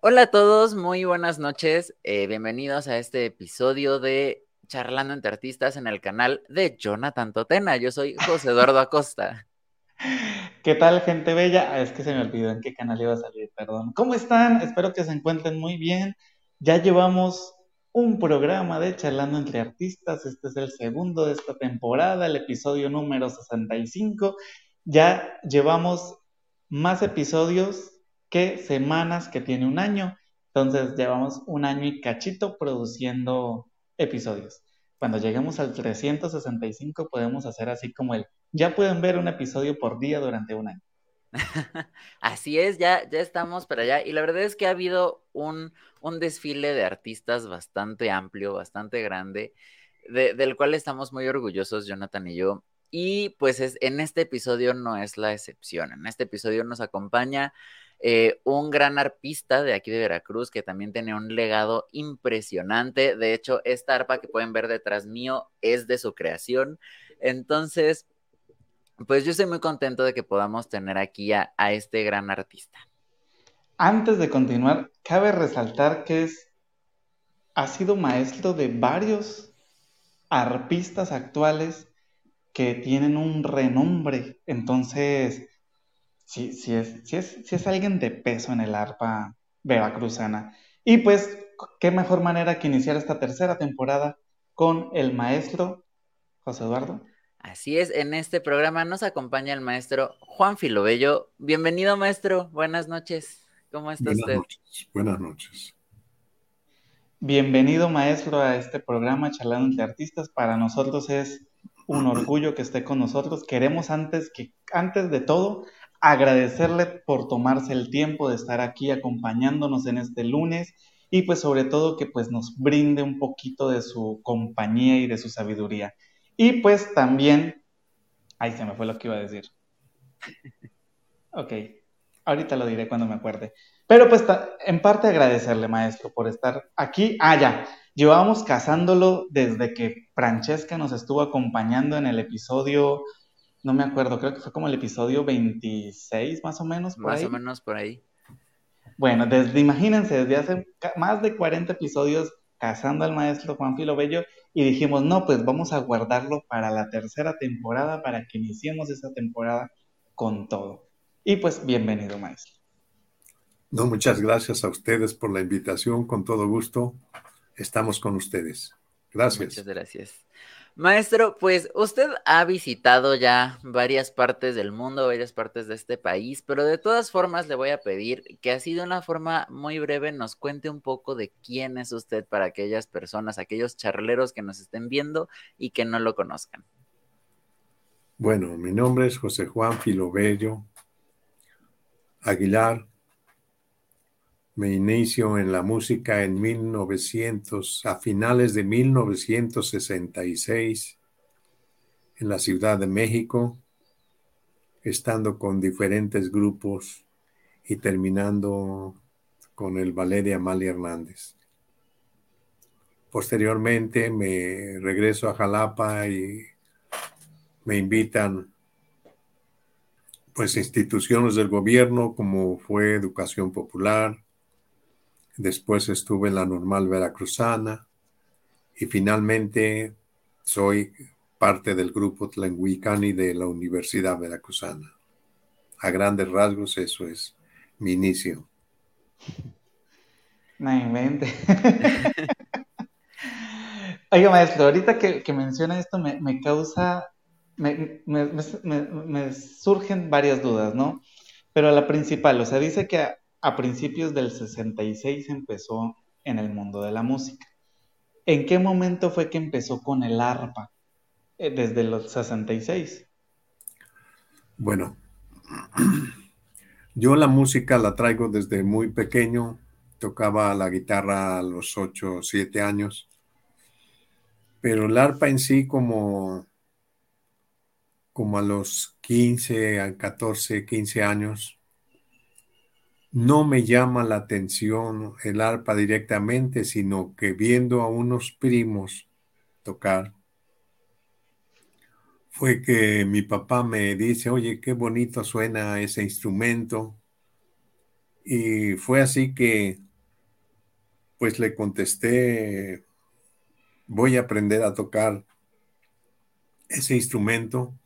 Hola a todos, muy buenas noches. Eh, bienvenidos a este episodio de Charlando entre Artistas en el canal de Jonathan Totena. Yo soy José Eduardo Acosta. ¿Qué tal, gente bella? Ah, es que se me olvidó en qué canal iba a salir, perdón. ¿Cómo están? Espero que se encuentren muy bien. Ya llevamos un programa de Charlando entre Artistas. Este es el segundo de esta temporada, el episodio número 65. Ya llevamos más episodios que semanas que tiene un año. Entonces llevamos un año y cachito produciendo episodios. Cuando lleguemos al 365 podemos hacer así como el, ya pueden ver un episodio por día durante un año. Así es, ya, ya estamos para allá. Y la verdad es que ha habido un, un desfile de artistas bastante amplio, bastante grande, del cual estamos muy orgullosos, Jonathan y yo. Y pues es, en este episodio no es la excepción. En este episodio nos acompaña eh, un gran arpista de aquí de Veracruz que también tiene un legado impresionante. De hecho, esta arpa que pueden ver detrás mío es de su creación. Entonces, pues yo estoy muy contento de que podamos tener aquí a, a este gran artista. Antes de continuar, cabe resaltar que es, ha sido maestro de varios arpistas actuales que tienen un renombre. Entonces, sí, sí es, sí es, sí es alguien de peso en el arpa veracruzana. Y pues, qué mejor manera que iniciar esta tercera temporada con el maestro José Eduardo. Así es, en este programa nos acompaña el maestro Juan Filobello. Bienvenido, maestro. Buenas noches. ¿Cómo está Buenas usted? Noches. Buenas noches. Bienvenido, maestro, a este programa Charlando entre Artistas. Para nosotros es un orgullo que esté con nosotros. Queremos antes que antes de todo agradecerle por tomarse el tiempo de estar aquí acompañándonos en este lunes y pues sobre todo que pues nos brinde un poquito de su compañía y de su sabiduría. Y pues también, ahí se me fue lo que iba a decir. Ok, ahorita lo diré cuando me acuerde. Pero pues en parte agradecerle, maestro, por estar aquí. Ah, ya, llevábamos cazándolo desde que Francesca nos estuvo acompañando en el episodio no me acuerdo, creo que fue como el episodio 26 más o menos. Por más ahí. o menos por ahí. Bueno, desde, imagínense, desde hace más de 40 episodios cazando al maestro Juan Filo Bello y dijimos, no, pues vamos a guardarlo para la tercera temporada, para que iniciemos esta temporada con todo. Y pues bienvenido, maestro. No, muchas gracias a ustedes por la invitación, con todo gusto. Estamos con ustedes. Gracias. Muchas gracias. Maestro, pues usted ha visitado ya varias partes del mundo, varias partes de este país, pero de todas formas le voy a pedir que así de una forma muy breve nos cuente un poco de quién es usted para aquellas personas, aquellos charleros que nos estén viendo y que no lo conozcan. Bueno, mi nombre es José Juan Filobello Aguilar. Me inicio en la música en 1900, a finales de 1966, en la Ciudad de México, estando con diferentes grupos y terminando con el ballet de Amalia Hernández. Posteriormente me regreso a Jalapa y me invitan pues instituciones del gobierno como fue Educación Popular, después estuve en la normal veracruzana y finalmente soy parte del grupo Tlenguicani de la Universidad Veracruzana. A grandes rasgos eso es mi inicio. No invente. Oiga, maestro, ahorita que, que menciona esto me, me causa, me, me, me, surgen varias dudas, ¿no? Pero la principal, o sea, dice que a principios del 66 empezó en el mundo de la música. ¿En qué momento fue que empezó con el arpa? Eh, desde los 66. Bueno, yo la música la traigo desde muy pequeño. Tocaba la guitarra a los 8 o 7 años. Pero el arpa en sí como, como a los 15, a 14, 15 años, no me llama la atención el arpa directamente, sino que viendo a unos primos tocar, fue que mi papá me dice, oye, qué bonito suena ese instrumento. Y fue así que pues le contesté, voy a aprender a tocar ese instrumento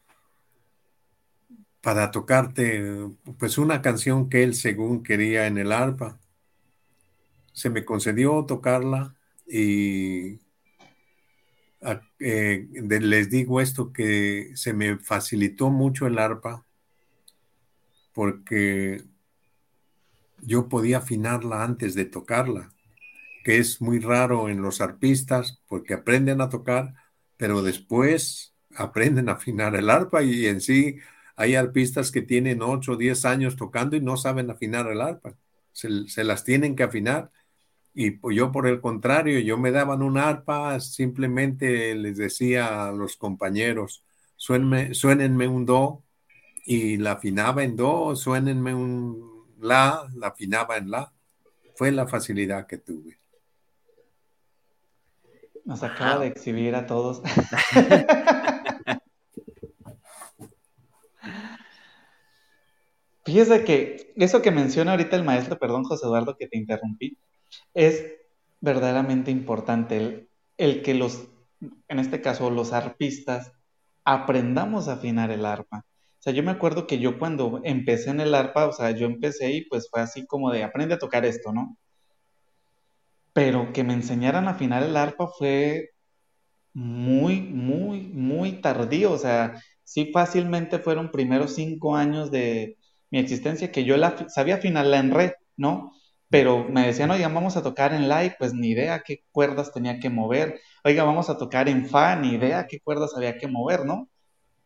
para tocarte pues una canción que él según quería en el arpa. Se me concedió tocarla y eh, les digo esto que se me facilitó mucho el arpa porque yo podía afinarla antes de tocarla, que es muy raro en los arpistas porque aprenden a tocar, pero después aprenden a afinar el arpa y en sí hay arpistas que tienen 8 o 10 años tocando y no saben afinar el arpa, se, se las tienen que afinar. Y yo por el contrario, yo me daban un arpa, simplemente les decía a los compañeros, suénenme un do y la afinaba en do, suénenme un la, la afinaba en la. Fue la facilidad que tuve. Nos acaba de exhibir a todos. Fíjese que eso que menciona ahorita el maestro, perdón José Eduardo que te interrumpí, es verdaderamente importante el, el que los, en este caso los arpistas, aprendamos a afinar el arpa. O sea, yo me acuerdo que yo cuando empecé en el arpa, o sea, yo empecé y pues fue así como de aprende a tocar esto, ¿no? Pero que me enseñaran a afinar el arpa fue muy, muy, muy tardío. O sea, sí fácilmente fueron primeros cinco años de mi existencia que yo la, sabía afinarla en re, ¿no? Pero me decían, oiga, vamos a tocar en la y pues ni idea qué cuerdas tenía que mover. Oiga, vamos a tocar en fa, ni idea qué cuerdas había que mover, ¿no?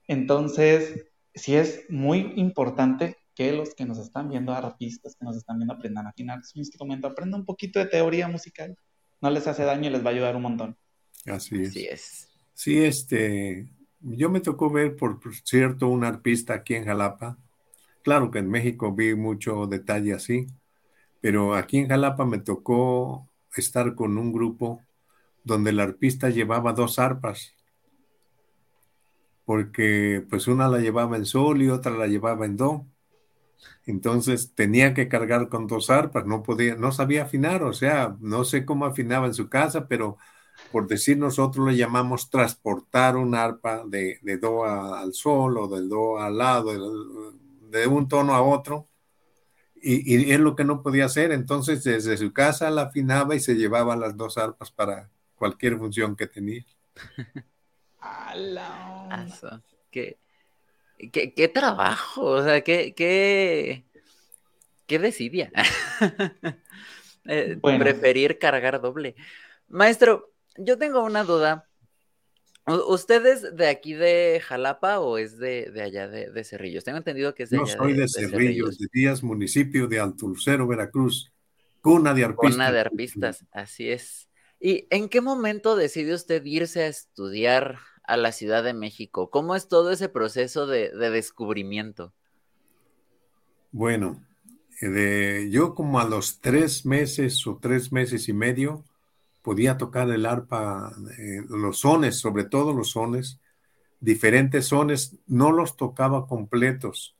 Entonces, sí es muy importante que los que nos están viendo, artistas que nos están viendo, aprendan a afinar su instrumento, aprendan un poquito de teoría musical. No les hace daño y les va a ayudar un montón. Así es. Así es. Sí, este, yo me tocó ver, por cierto, un arpista aquí en Jalapa. Claro que en México vi mucho detalle así, pero aquí en Jalapa me tocó estar con un grupo donde el arpista llevaba dos arpas porque pues una la llevaba en sol y otra la llevaba en do. Entonces tenía que cargar con dos arpas, no podía, no sabía afinar, o sea, no sé cómo afinaba en su casa, pero por decir nosotros le llamamos transportar un arpa de, do al sol o del do al lado, de, un tono a otro, y, y, es lo que no podía hacer. Entonces desde su casa la afinaba y se llevaba las dos arpas para cualquier función que tenía. ¿Qué, qué, trabajo, o sea, qué, qué, qué decidia. Eh, preferir cargar doble. Maestro, yo tengo una duda. ¿Usted es de aquí de Jalapa o es de, allá de, Cerrillos? Tengo entendido que es de Yo soy de, Cerrillos, de Díaz, municipio de Altulcero, Veracruz. Cuna de arpistas. Cuna de arpistas, así es. ¿Y en qué momento decide usted irse a estudiar a la Ciudad de México? ¿Cómo es todo ese proceso de, descubrimiento? Bueno, eh, yo como a los tres meses o tres meses y medio podía tocar el arpa, eh, los sones, sobre todo los sones, diferentes sones, no los tocaba completos,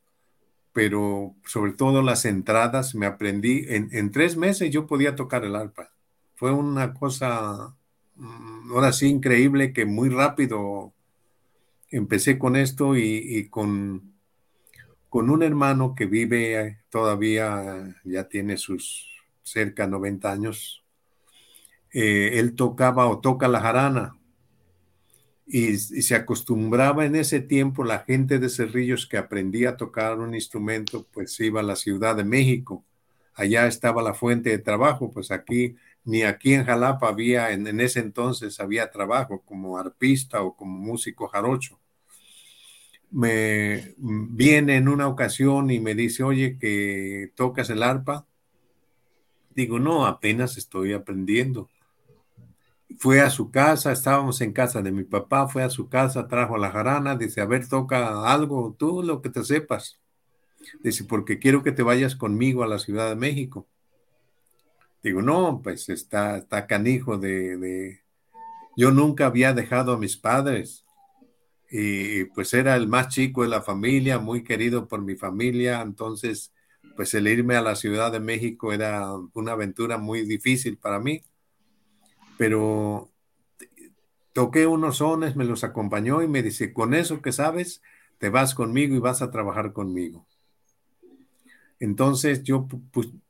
pero sobre todo las entradas me aprendí, en, en tres meses yo podía tocar el arpa. Fue una cosa Mm, ahora sí increíble que muy rápido empecé con esto y, con, con, un hermano que vive todavía, ya tiene sus cerca de 90 años. Eh, él tocaba o toca la jarana y, se acostumbraba en ese tiempo la gente de Cerrillos que aprendía a tocar un instrumento, pues iba a la Ciudad de México. Allá estaba la fuente de trabajo, pues aquí ni aquí en Jalapa había, en, ese entonces había trabajo como arpista o como músico jarocho. Me viene en una ocasión y me dice, oye, que tocas el arpa. Digo, no, apenas estoy aprendiendo. Fue a su casa, estábamos en casa de mi papá, fue a su casa, trajo la jarana, dice, a ver, toca algo, tú lo que te sepas. Dice, porque quiero que te vayas conmigo a la Ciudad de México. Digo, no, pues está, está canijo de, Yo nunca había dejado a mis padres y pues era el más chico de la familia, muy querido por mi familia, entonces pues el irme a la Ciudad de México era una aventura muy difícil para mí. Pero toqué unos sones, me los acompañó y me dice, con eso que sabes, te vas conmigo y vas a trabajar conmigo. Entonces yo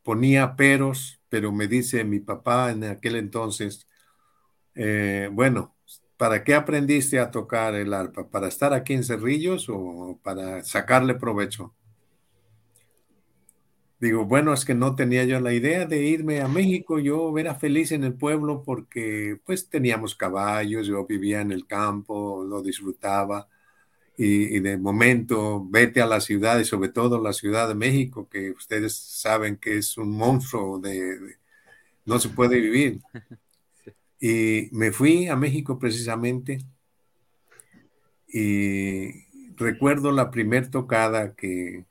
ponía peros, pero me dice mi papá en aquel entonces, eh, bueno, ¿para qué aprendiste a tocar el arpa? ¿Para estar aquí en Cerrillos o para sacarle provecho? Digo, bueno, es que no tenía yo la idea de irme a México, yo era feliz en el pueblo porque pues teníamos caballos, yo vivía en el campo, lo disfrutaba y, de momento vete a la ciudad y sobre todo la Ciudad de México, que ustedes saben que es un monstruo de, no se puede vivir. Y me fui a México precisamente y recuerdo la primer tocada que,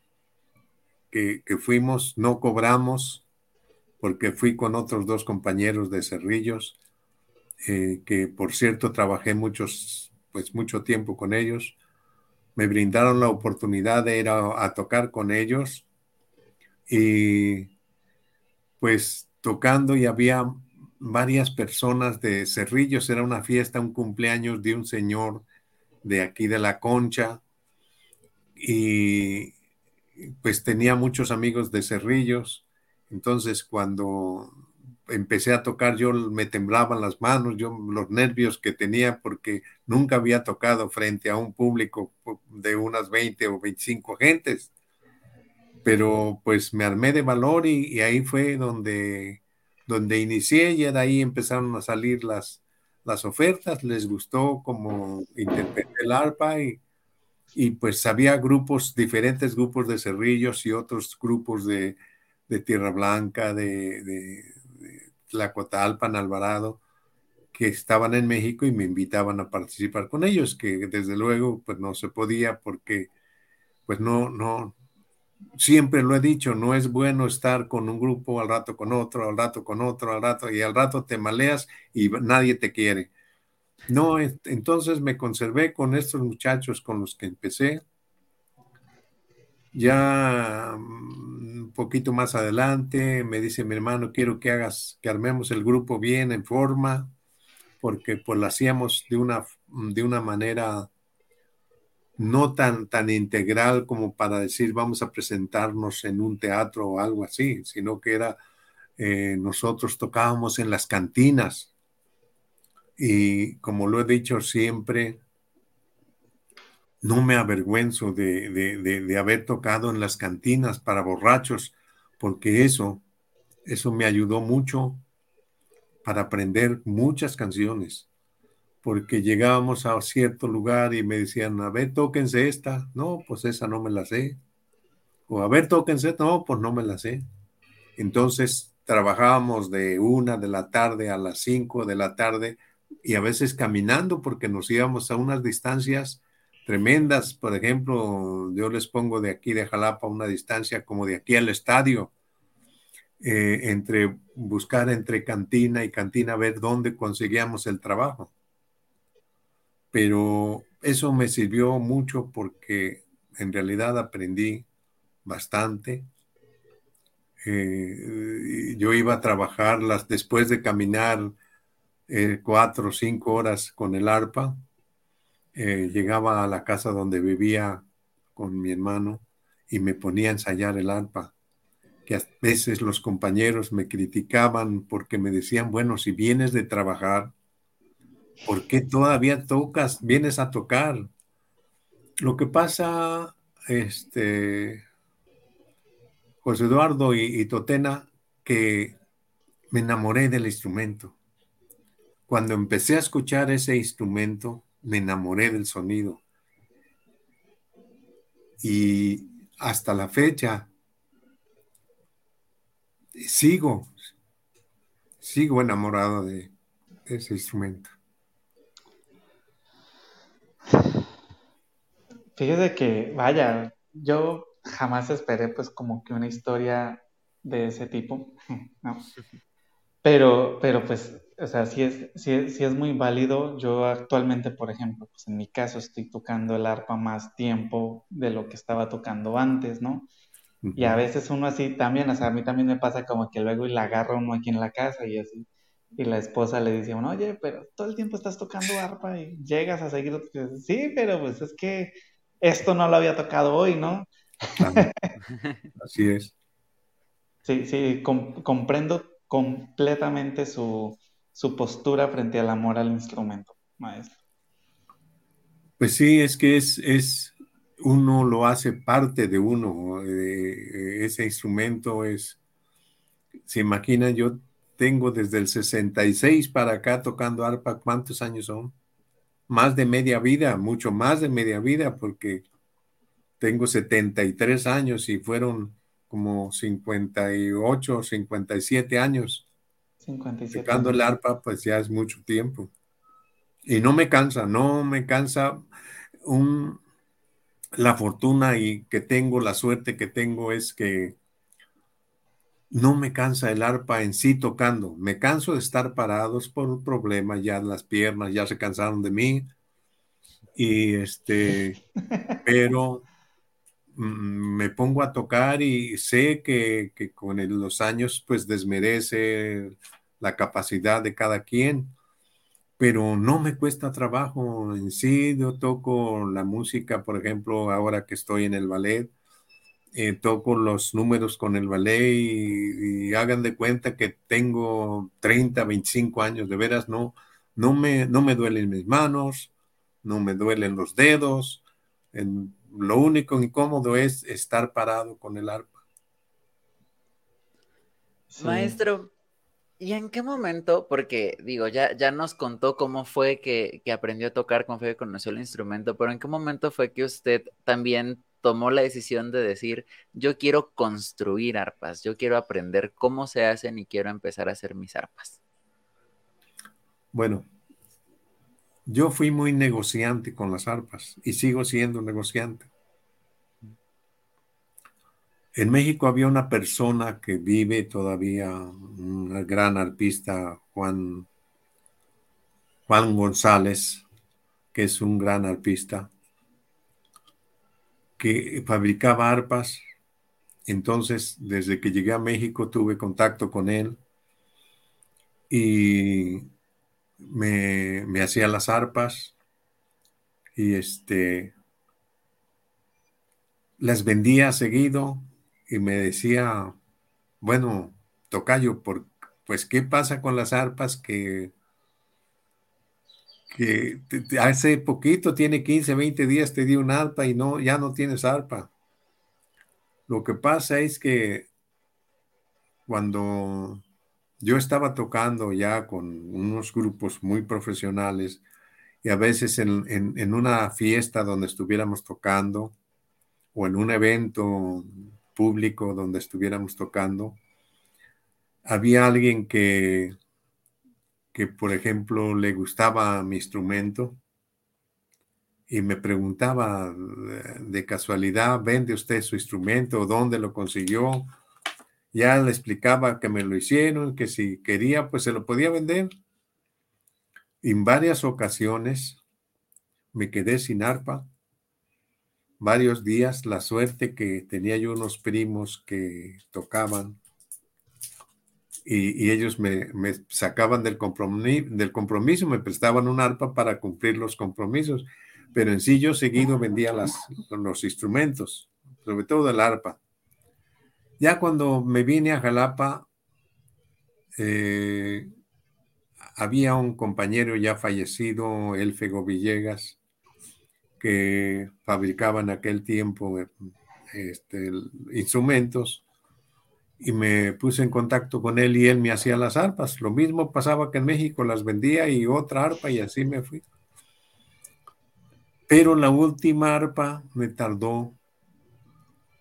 que, fuimos, no cobramos, porque fui con otros dos compañeros de Cerrillos, eh, que por cierto trabajé muchos, pues mucho tiempo con ellos. Me brindaron la oportunidad de ir a, tocar con ellos y pues tocando y había varias personas de Cerrillos, era una fiesta, un cumpleaños de un señor de aquí de la Concha y pues tenía muchos amigos de Cerrillos, entonces cuando empecé a tocar yo me temblaban las manos, yo los nervios que tenía porque nunca había tocado frente a un público de unas 20 o 25 gentes. Pero pues me armé de valor y, ahí fue donde, donde inicié y de ahí empezaron a salir las, las ofertas, les gustó como interpreté el arpa y, y pues había grupos, diferentes grupos de Cerrillos y otros grupos de, Tierra Blanca, de, de, Tlacotalpan, Alvarado, que estaban en México y me invitaban a participar con ellos, que desde luego pues no se podía porque pues no, no, siempre lo he dicho, no es bueno estar con un grupo al rato con otro, al rato con otro, al rato y al rato te maleas y nadie te quiere. No, entonces me conservé con estos muchachos con los que empecé. Ya mm, un poquito más adelante me dice mi hermano, quiero que hagas, que armemos el grupo bien en forma, porque pues lo hacíamos de una, de una manera no tan, tan integral como para decir vamos a presentarnos en un teatro o algo así, sino que era, eh, nosotros tocábamos en las cantinas, y como lo he dicho siempre, no me avergüenzo de, haber tocado en las cantinas para borrachos, porque eso, eso me ayudó mucho para aprender muchas canciones, porque llegábamos a cierto lugar y me decían, a ver, tóquense esta, no, pues esa no me la sé, o a ver, tóquense, no, pues no me la sé. Entonces trabajábamos de una de la tarde a las cinco de la tarde y a veces caminando porque nos íbamos a unas distancias tremendas. Por ejemplo, yo les pongo de aquí de Jalapa una distancia como de aquí al estadio, eh, entre buscar entre cantina y cantina, ver dónde conseguíamos el trabajo. Pero eso me sirvió mucho porque en realidad aprendí bastante. Eh, yo iba a trabajarlas después de caminar eh, cuatro o cinco horas con el arpa. Eh, llegaba a la casa donde vivía con mi hermano y me ponía a ensayar el arpa. Que a veces los compañeros me criticaban porque me decían, bueno, si vienes de trabajar, ¿por qué todavía tocas, vienes a tocar? Lo que pasa, este, José Eduardo y Totena, que me enamoré del instrumento. Cuando empecé a escuchar ese instrumento, me enamoré del sonido. Y hasta la fecha sigo, sigo enamorado de ese instrumento. Fíjese que, vaya, yo jamás esperé pues como que una historia de ese tipo, ¿no? Pero, pero pues o sea, sí es, sí, es muy válido. Yo actualmente, por ejemplo, pues en mi caso estoy tocando el arpa más tiempo de lo que estaba tocando antes, ¿no? Y a veces uno así también, o sea, a mí también me pasa como que luego y la agarra uno aquí en la casa y así. Y la esposa le dice, bueno, oye, pero todo el tiempo estás tocando arpa y llegas a seguir. Sí, pero pues es que esto no lo había tocado hoy, ¿no? Así es. Sí, sí, comprendo completamente su, su postura frente al amor al instrumento, maestro. Pues sí, es que es, es uno lo hace parte de uno. Eh, ese instrumento es, se imagina, yo tengo desde el 66 para acá tocando arpa, ¿cuántos años son? Más de media vida, mucho más de media vida, porque tengo 73 años y fueron como 58, 57 años. 57 tocando el arpa, pues ya es mucho tiempo. Y no me cansa, no me cansa un, la fortuna y que tengo, la suerte que tengo es que no me cansa el arpa en sí tocando. Me canso de estar parados por un problema, ya las piernas ya se cansaron de mí. Y este, pero me pongo a tocar y sé que, que con los años pues desmerece la capacidad de cada quien pero no me cuesta trabajo en sí. Yo toco la música, por ejemplo, ahora que estoy en el ballet, eh, toco los números con el ballet y, hagan de cuenta que tengo 30, 25 años, de veras no, no, me, no me duelen mis manos, no me duelen los dedos. Lo único incómodo es estar parado con el arpa. Maestro, ¿Y en qué momento? Porque digo, ya, ya nos contó cómo fue que, aprendió a tocar, cómo fue que conoció el instrumento, pero ¿en qué momento fue que usted también tomó la decisión de decir, yo quiero construir arpas, yo quiero aprender cómo se hacen y quiero empezar a hacer mis arpas? Bueno, yo fui muy negociante con las arpas y sigo siendo negociante. En México había una persona que vive todavía, un gran arpista, Juan, Juan González, que es un gran arpista, que fabricaba arpas. Entonces, desde que llegué a México tuve contacto con él y me, me hacía las arpas y este las vendía seguido y me decía, bueno, Tocayo, por, pues, ¿qué pasa con las arpas que, que hace poquito, tiene 15, 20 días, te di un arpa y no, ya no tienes arpa? Lo que pasa es que cuando yo estaba tocando ya con unos grupos muy profesionales y a veces en, una fiesta donde estuviéramos tocando o en un evento público donde estuviéramos tocando, había alguien que, que, por ejemplo, le gustaba mi instrumento y me preguntaba de casualidad, ¿vende usted su instrumento? ¿Dónde lo consiguió? Ya le explicaba que me lo hicieron, que si quería, pues se lo podía vender. En varias ocasiones me quedé sin arpa varios días la suerte que tenía yo unos primos que tocaban y, ellos me, sacaban del, compromiso, del compromiso, me prestaban un arpa para cumplir los compromisos, pero en sí yo seguido vendía las, los instrumentos, sobre todo el arpa. Ya cuando me vine a Jalapa, eh, había un compañero ya fallecido, Elfego Villegas, que fabricaba en aquel tiempo este, instrumentos y me puse en contacto con él y él me hacía las arpas. Lo mismo pasaba que en México las vendía y otra arpa y así me fui. Pero la última arpa me tardó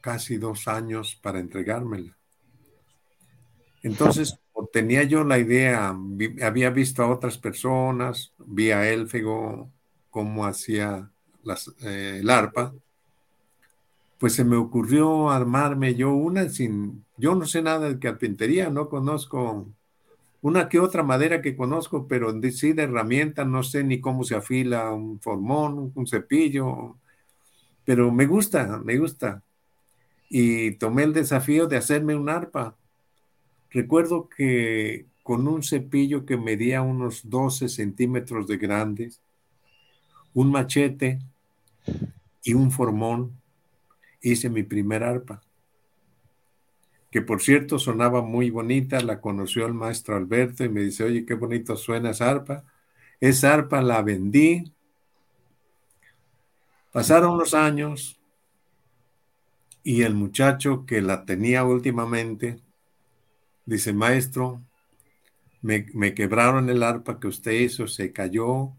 casi dos años para entregármela. Entonces, tenía yo la idea, había visto a otras personas, vi a Élfego cómo hacía las, eh, el arpa, pues se me ocurrió armarme yo una sin, yo no sé nada de carpintería, no conozco una que otra madera que conozco, pero sí de herramienta, no sé ni cómo se afila un formón, un cepillo, pero me gusta, me gusta. Y tomé el desafío de hacerme un arpa. Recuerdo que con un cepillo que medía unos 12 centímetros de grandes, un machete y un formón, hice mi primer arpa, que por cierto sonaba muy bonita, la conoció el maestro Alberto y me dice, oye, qué bonito suena esa arpa. Esa arpa la vendí. Pasaron los años y el muchacho que la tenía últimamente dice, maestro, me, quebraron el arpa que usted hizo, se cayó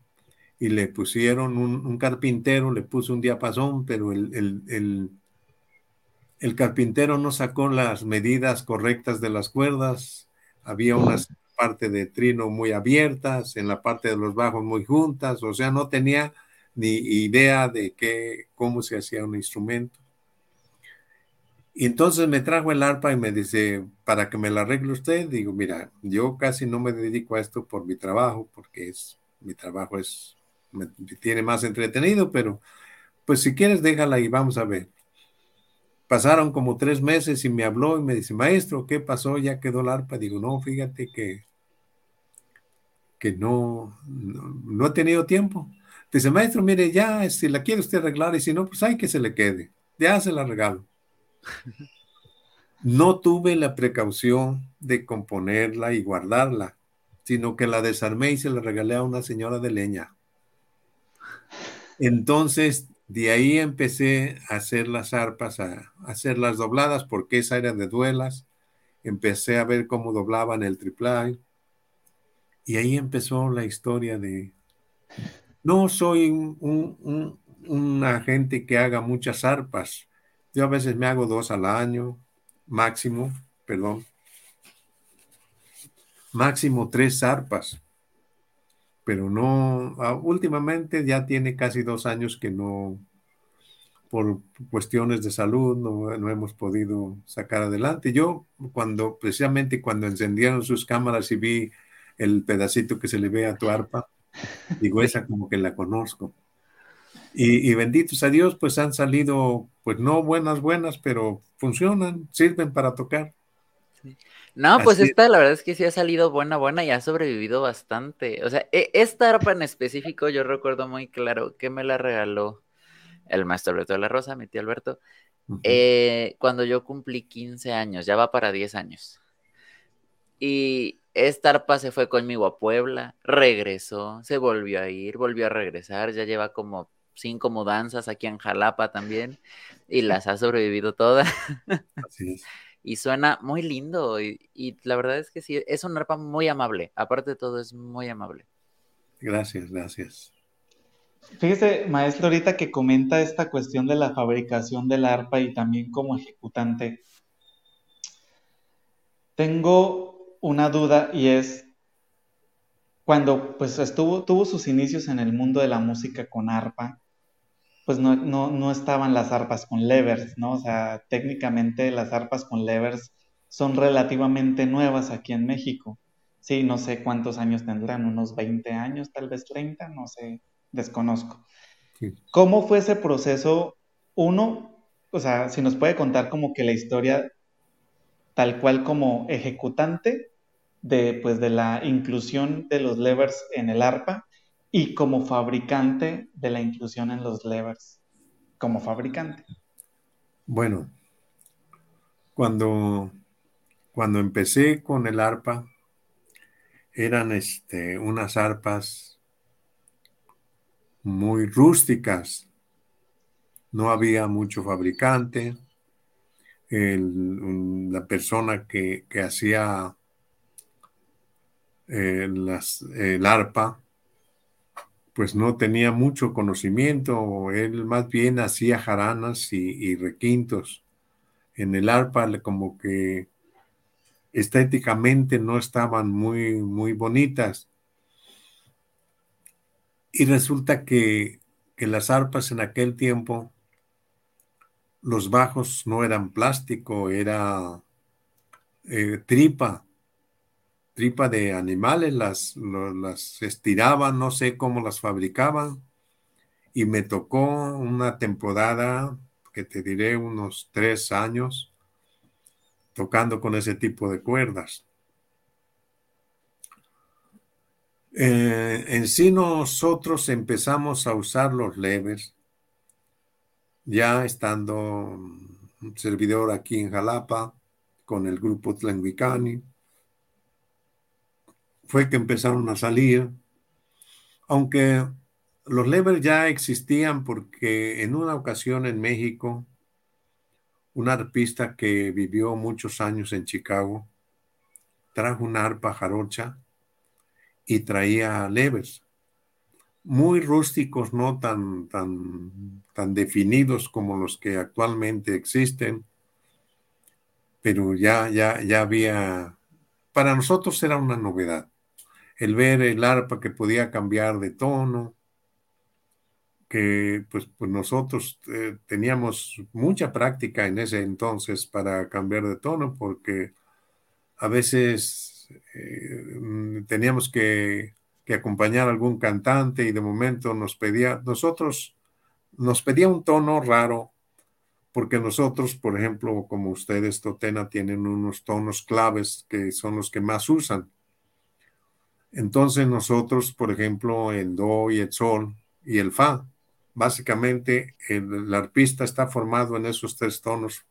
y le pusieron un, carpintero, le puso un diapasón, pero el, el, carpintero no sacó las medidas correctas de las cuerdas, había una parte de trino muy abiertas, en la parte de los bajos muy juntas, o sea, no tenía ni idea de qué, cómo se hacía un instrumento. Y entonces me trajo el arpa y me dice, para que me la arregle usted, digo, mira, yo casi no me dedico a esto por mi trabajo, porque es, mi trabajo es, me tiene más entretenido, pero pues si quieres déjala y vamos a ver. Pasaron como tres meses y me habló y me dice, maestro, ¿qué pasó? Ya quedó el arpa. Digo, no, fíjate que, que no, no, no he tenido tiempo. Dice, maestro, mire, ya, si la quiere usted arreglar y si no, pues hay que se le quede. Ya se la regalo. No tuve la precaución de componerla y guardarla, sino que la desarmé y se la regalé a una señora de leña. Entonces, de ahí empecé a hacer las arpas, a, hacer las dobladas, porque esa era de duelas. Empecé a ver cómo doblaban el triple Y ahí empezó la historia de... No soy un, un, un agente que haga muchas arpas, yo a veces me hago dos al año, máximo, perdón, máximo tres zarpas, pero no, ah, últimamente ya tiene casi dos años que no, por cuestiones de salud, no, no, hemos podido sacar adelante. Yo, cuando, precisamente cuando encendieron sus cámaras y vi el pedacito que se le ve a tu arpa, digo, esa como que la conozco. Y, benditos a Dios, pues han salido, pues no buenas, buenas, pero funcionan, sirven para tocar. No, pues esta la verdad es que sí ha salido buena, buena y ha sobrevivido bastante. O sea, e, esta arpa en específico yo recuerdo muy claro que me la regaló el maestro Alberto de la Rosa, mi tío Alberto, eh, cuando yo cumplí 15 años, ya va para 10 años. Y esta arpa se fue conmigo a Puebla, regresó, se volvió a ir, volvió a regresar, ya lleva como cinco mudanzas aquí en Jalapa también y las ha sobrevivido todas. Y suena muy lindo y, la verdad es que sí, es un arpa muy amable. Aparte de todo, es muy amable. Gracias, gracias. Fíjese, maestro, ahorita que comenta esta cuestión de la fabricación del arpa y también como ejecutante, tengo una duda y es cuando pues estuvo, tuvo sus inicios en el mundo de la música con arpa, pues no, no, estaban las arpas con levers, ¿no? O sea, técnicamente las arpas con levers son relativamente nuevas aquí en México. Sí, no sé cuántos años tendrán, unos 20 años, tal vez 30, no sé, desconozco. ¿Cómo fue ese proceso? Uno, o sea, si nos puede contar como que la historia tal cual como ejecutante de, pues, de la inclusión de los levers en el arpa y como fabricante de la inclusión en los levers, como fabricante. Bueno, cuando, cuando empecé con el arpa, eran este, unas arpas muy rústicas. No había mucho fabricante. la persona que, hacía eh, las, el arpa pues no tenía mucho conocimiento, él más bien hacía jaranas y, requintos. En el arpa como que estéticamente no estaban muy, muy bonitas. Y resulta que, las arpas en aquel tiempo, los bajos no eran plástico, era eh, tripa tripa de animales, las, las estiraban, no sé cómo las fabricaban. Y me tocó una temporada, que te diré unos tres años, tocando con ese tipo de cuerdas. Eh, en sí nosotros empezamos a usar los levers ya estando un servidor aquí en Jalapa con el grupo Tlenguicani. Fue que empezaron a salir, aunque los levers ya existían porque en una ocasión en México, un arpista que vivió muchos años en Chicago trajo una arpa jarocha y traía levers, muy rústicos, no tan, tan, tan definidos como los que actualmente existen, pero ya, ya, ya había, para nosotros era una novedad, el ver el arpa que podía cambiar de tono, que pues, pues nosotros eh, teníamos mucha práctica en ese entonces para cambiar de tono, porque a veces eh, mm, teníamos que, acompañar a algún cantante y de momento nos pedía, nosotros, nos pedía un tono raro, porque nosotros, por ejemplo, como ustedes, Totena, tienen unos tonos claves que son los que más usan. Entonces nosotros, por ejemplo, el Do y el Sol y el Fa, básicamente el arpista está formado en esos tres tonos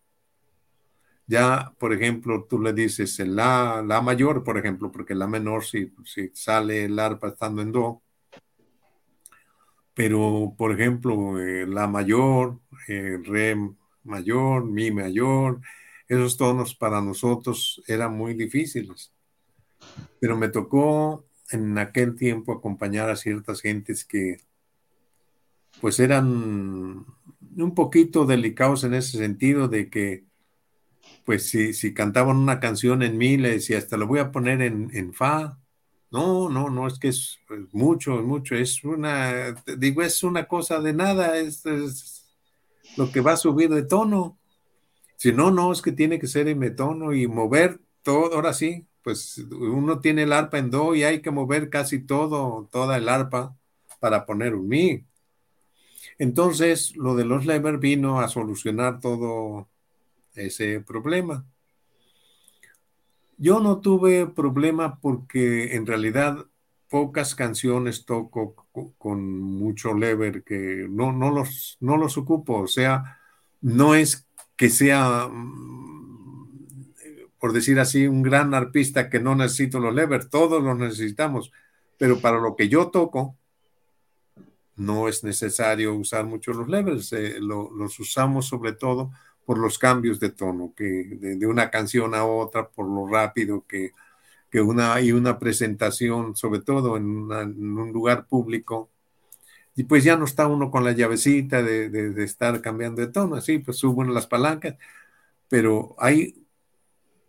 ya, por ejemplo, tú le dices el la, la mayor, por ejemplo, porque la menor si, si sale el arpa estando en do. Pero, por ejemplo, eh, la mayor, eh, re mayor, mi mayor, esos tonos para nosotros eran muy difíciles. Pero me tocó en aquel tiempo acompañar a ciertas gentes que pues eran un poquito delicados en ese sentido de que pues si, si cantaban una canción en mi, le decía, hasta lo voy a poner en, fa. No, no, no, es que es, mucho, mucho, es una, digo, es una cosa de nada, es, lo que va a subir de tono. Si no, no, es que tiene que ser en tono y mover todo, ahora sí, pues uno tiene el arpa en do y hay que mover casi todo, toda el arpa para poner un mi. Entonces, lo de los lever vino a solucionar todo, ese problema. Yo no tuve problema porque en realidad pocas canciones toco con mucho lever que no, no, los, no los ocupo. O sea, no es que sea, por decir así, un gran arpista que no necesito los lever, todos los necesitamos, pero para lo que yo toco, no es necesario usar mucho los levers, eh, los usamos sobre todo por los cambios de tono, que de, una canción a otra, por lo rápido que, que una, hay una presentación, sobre todo en, un lugar público, y pues ya no está uno con la llavecita de, de, estar cambiando de tono, así pues suben las palancas, pero hay,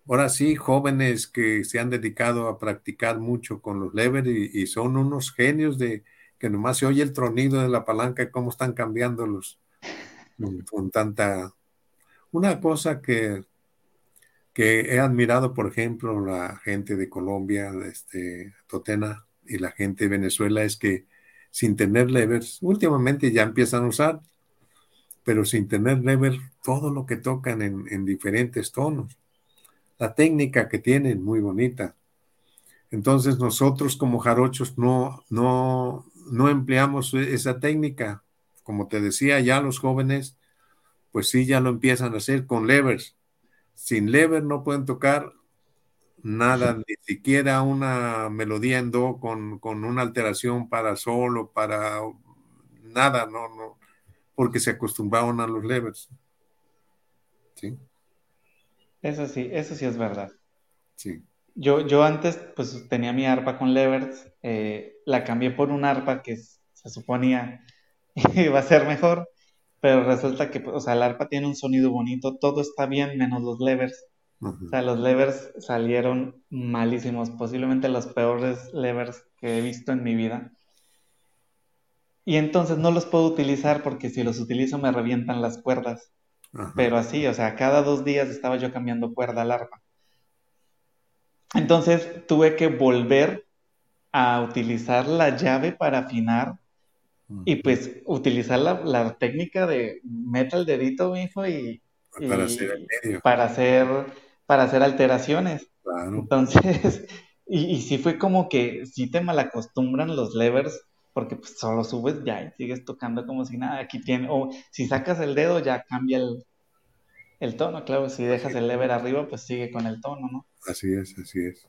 ahora sí, jóvenes que se han dedicado a practicar mucho con los levers y, son unos genios de que nomás se oye el tronido de la palanca y cómo están cambiando los con tanta una cosa que, que he admirado, por ejemplo, la gente de Colombia, este, Totena y la gente de Venezuela es que sin tener levers, últimamente ya empiezan a usar, pero sin tener lever, todo lo que tocan en diferentes tonos. La técnica que tienen, muy bonita. Entonces nosotros como jarochos no, no, no empleamos esa técnica. Como te decía, ya los jóvenes pues sí, ya lo empiezan a hacer con levers. Sin lever no pueden tocar nada, ni siquiera una melodía en do con, una alteración para solo, para nada, no, no, porque se acostumbraron a los levers. ¿Sí? Eso sí, eso sí es verdad. Sí. Yo, yo antes, pues tenía mi arpa con levers, eh, la cambié por un arpa que se suponía iba a ser mejor, pero resulta que, o sea, el arpa tiene un sonido bonito, todo está bien menos los levers. O sea, los levers salieron malísimos, posiblemente los peores levers que he visto en mi vida. Y entonces no los puedo utilizar porque si los utilizo me revientan las cuerdas. Pero así, o sea, cada dos días estaba yo cambiando cuerda al arpa. Entonces tuve que volver a utilizar la llave para afinar y pues utilizar la, técnica de meta el dedito, hijo, y, para hacer. Para hacer, para hacer alteraciones. Entonces, Y, y sí fue como que sí te malacostumbran los levers porque pues solo subes ya y sigues tocando como si nada. Aquí tiene, o si sacas el dedo ya cambia el, el tono, claro, si dejas el lever arriba pues sigue con el tono, ¿no? Así es, así es.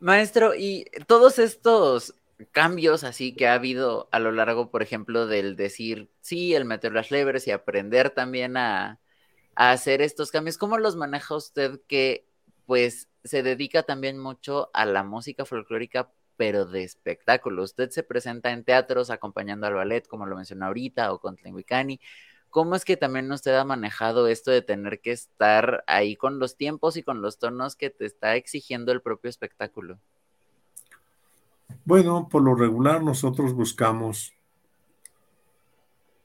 Maestro, y todos estos cambios así que ha habido a lo largo, por ejemplo, del decir sí, el meter las levers y aprender también a, a hacer estos cambios, ¿cómo los maneja usted que pues se dedica también mucho a la música folclórica, pero de espectáculo? Usted se presenta en teatros acompañando al ballet, como lo mencionó ahorita, o con Tlenguicani. ¿Cómo es que también usted ha manejado esto de tener que estar ahí con los tiempos y con los tonos que te está exigiendo el propio espectáculo? Bueno, por lo regular nosotros buscamos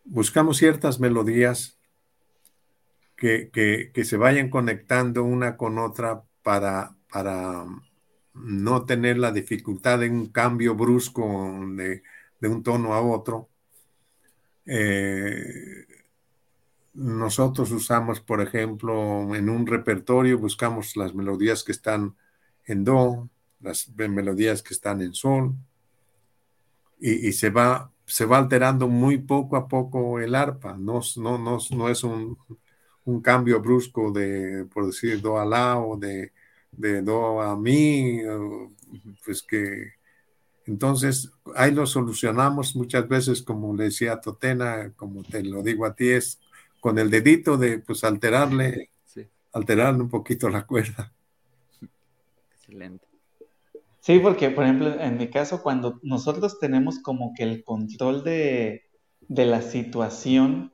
buscamos ciertas melodías que, se vayan conectando una con otra para, para no tener la dificultad de un cambio brusco de, un tono a otro. Eh, nosotros usamos, por ejemplo, en un repertorio, buscamos las melodías que están en do, las melodías que están en sol, y, se, va, se va alterando muy poco a poco el arpa, no, no, no, no es un, un cambio brusco de, por decir, do a la o de, de do a mi, pues que entonces ahí lo solucionamos muchas veces, como le decía a Totena, como te lo digo a ti, es con el dedito de pues alterarle, alterarle un poquito la cuerda. Excelente. Sí, porque por ejemplo, en mi caso, cuando nosotros tenemos como que el control de, de la situación,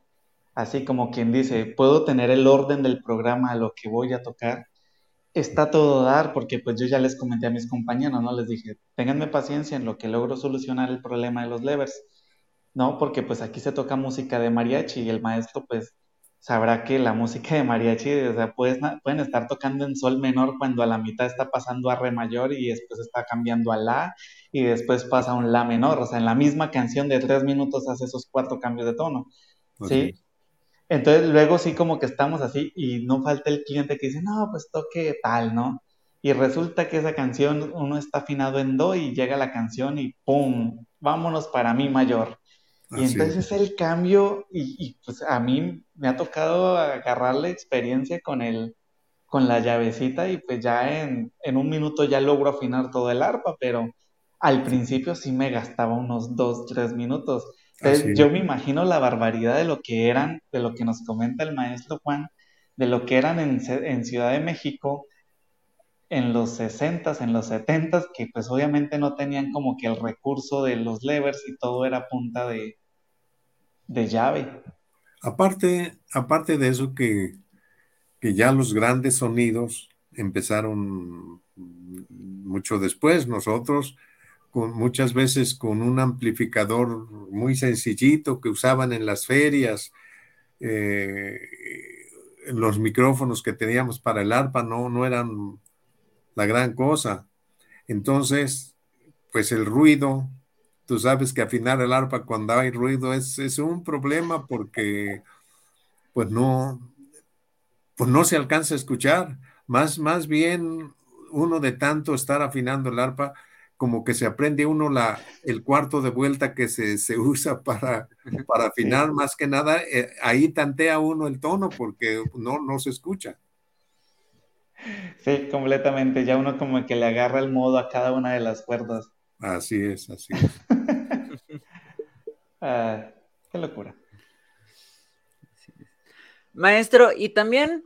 así como quien dice, puedo tener el orden del programa a lo que voy a tocar, está todo dar, porque pues yo ya les comenté a mis compañeros, ¿no? Les dije, ténganme paciencia en lo que logro solucionar el problema de los levers, ¿no? Porque pues aquí se toca música de mariachi y el maestro pues sabrá que la música de mariachi, o sea, pueden estar tocando en sol menor cuando a la mitad está pasando a re mayor y después está cambiando a la y después pasa a un la menor, o sea, en la misma canción de tres minutos hace esos cuatro cambios de tono, ¿sí? Entonces luego sí como que estamos así y no falta el cliente que dice, no, pues toque tal, ¿no? Y resulta que esa canción uno está afinado en do y llega la canción y ¡pum! Vámonos para mi mayor. y entonces es. el cambio y, pues a mí me ha tocado agarrar la experiencia con el con la llavecita y pues ya en, en un minuto ya logro afinar todo el arpa, pero al principio sí me gastaba unos dos, tres minutos yo me imagino la barbaridad de lo que eran, de lo que nos comenta el maestro Juan, de lo que eran en, en Ciudad de México en los 60 en los 70 que pues obviamente no tenían como que el recurso de los levers y todo era punta de, de llave. Aparte, aparte de eso que, que ya los grandes sonidos empezaron mucho después, nosotros muchas veces con un amplificador muy sencillito que usaban en las ferias. Eh, los micrófonos que teníamos para el arpa no, no eran la gran cosa. Entonces, pues el ruido, tú sabes que afinar el arpa cuando hay ruido es, es un problema porque pues no, pues no se alcanza a escuchar. Más, más bien uno de tanto estar afinando el arpa, como que se aprende uno la, el cuarto de vuelta que se, usa para, para afinar, más que nada, eh, ahí tantea uno el tono porque no, no se escucha. Sí, completamente. Ya uno como que le agarra el modo a cada una de las cuerdas. Así es, así es. Ah, qué locura. Maestro, y también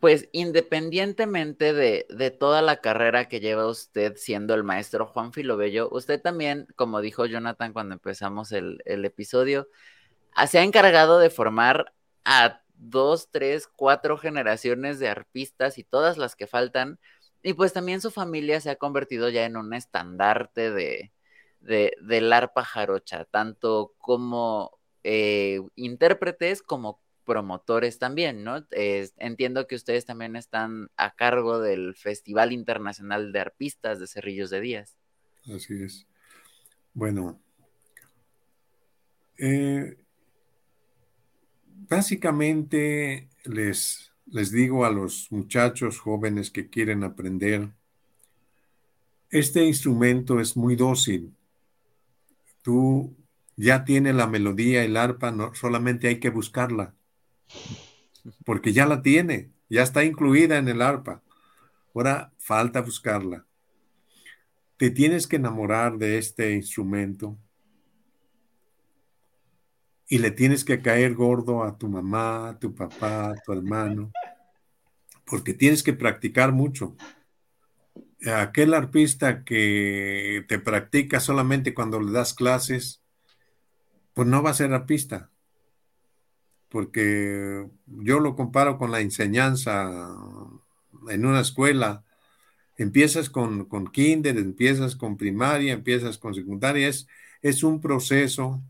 pues independientemente de, toda la carrera que lleva usted siendo el maestro Juan Filobello, usted también, como dijo Jonathan cuando empezamos el, episodio, ah, se ha encargado de formar a dos, tres, cuatro generaciones de arpistas y todas las que faltan. Y pues también su familia se ha convertido ya en un estandarte de, de del arpa jarocha, tanto como eh, intérpretes como promotores también, ¿no? entiendo que ustedes también están a cargo del Festival Internacional de Arpistas de Cerrillos de Díaz. Así es. Bueno, eh, básicamente les, les digo a los muchachos jóvenes que quieren aprender Este instrumento es muy dócil. Tú ya tienes la melodía, el arpa, no, solamente hay que buscarla. Porque ya la tiene, ya está incluida en el arpa. Ahora falta buscarla. Te tienes que enamorar de este instrumento y le tienes que caer gordo a tu mamá, tu papá, tu hermano, porque tienes que practicar mucho. Aquel arpista que te practica solamente cuando le das clases, pues no va a ser arpista, porque yo lo comparo con la enseñanza en una escuela. Empiezas con, con kinder, empiezas con primaria, empiezas con secundaria, es, es un proceso